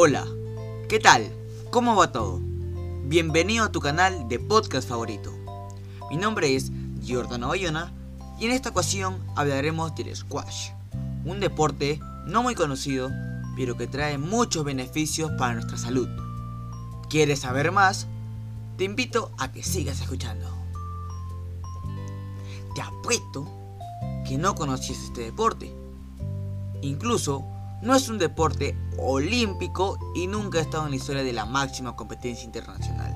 Hola, ¿qué tal? ¿Cómo va todo? Bienvenido a tu canal de podcast favorito. Mi nombre es Giordano Bayona y en esta ocasión hablaremos del squash, un deporte no muy conocido, pero que trae muchos beneficios para nuestra salud. ¿Quieres saber más? Te invito a que sigas escuchando. Te apuesto que no conocías este deporte. Incluso no es un deporte olímpico y nunca ha estado en la historia de la máxima competencia internacional.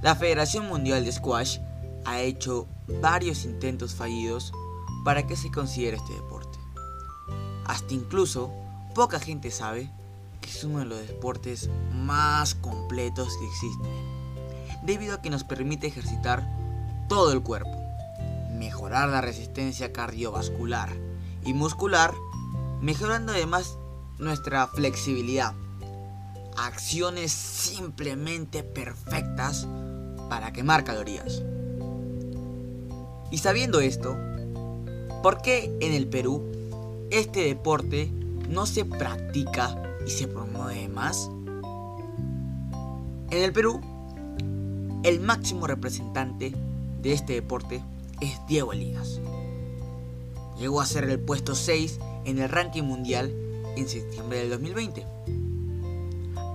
La Federación Mundial de Squash ha hecho varios intentos fallidos para que se considere este deporte. Hasta incluso poca gente sabe que es uno de los deportes más completos que existen, debido a que nos permite ejercitar todo el cuerpo, mejorar la resistencia cardiovascular y muscular, mejorando además nuestra flexibilidad. Acciones simplemente perfectas para quemar calorías. Y sabiendo esto, ¿por qué en el Perú este deporte no se practica y se promueve más? En el Perú, el máximo representante de este deporte es Diego Elías. Llegó a ser el puesto 6 en el ranking mundial en septiembre del 2020.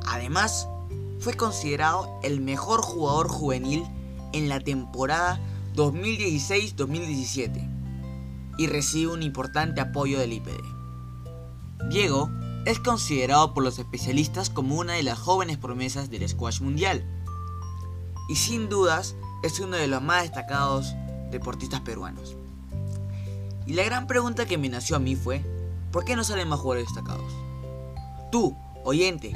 Además, fue considerado el mejor jugador juvenil en la temporada 2016-2017 y recibe un importante apoyo del IPD. Diego es considerado por los especialistas como una de las jóvenes promesas del squash mundial y sin dudas es uno de los más destacados deportistas peruanos. Y la gran pregunta que me nació a mí fue, ¿por qué no salen más jugadores destacados? Tú, oyente,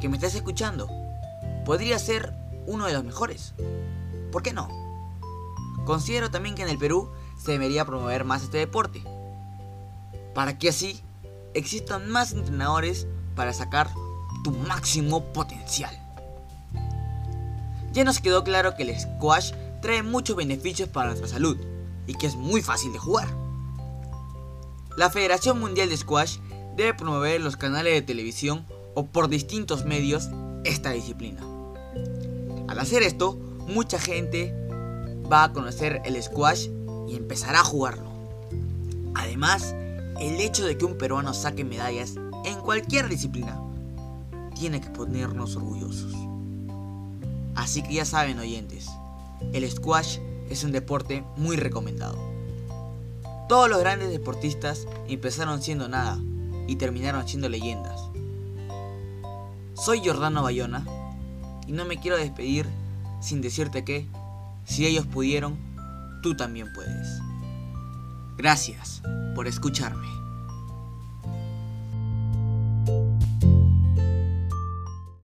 que me estás escuchando, podría ser uno de los mejores. ¿Por qué no? Considero también que en el Perú se debería promover más este deporte, para que así existan más entrenadores para sacar tu máximo potencial. Ya nos quedó claro que el squash trae muchos beneficios para nuestra salud y que es muy fácil de jugar. La Federación Mundial de Squash debe promover los canales de televisión o por distintos medios esta disciplina. Al hacer esto, mucha gente va a conocer el squash y empezará a jugarlo. Además, el hecho de que un peruano saque medallas en cualquier disciplina tiene que ponernos orgullosos. Así que ya saben oyentes, el squash es un deporte muy recomendado. Todos los grandes deportistas empezaron siendo nada y terminaron siendo leyendas. Soy Jordano Bayona y no me quiero despedir sin decirte que, si ellos pudieron, tú también puedes. Gracias por escucharme.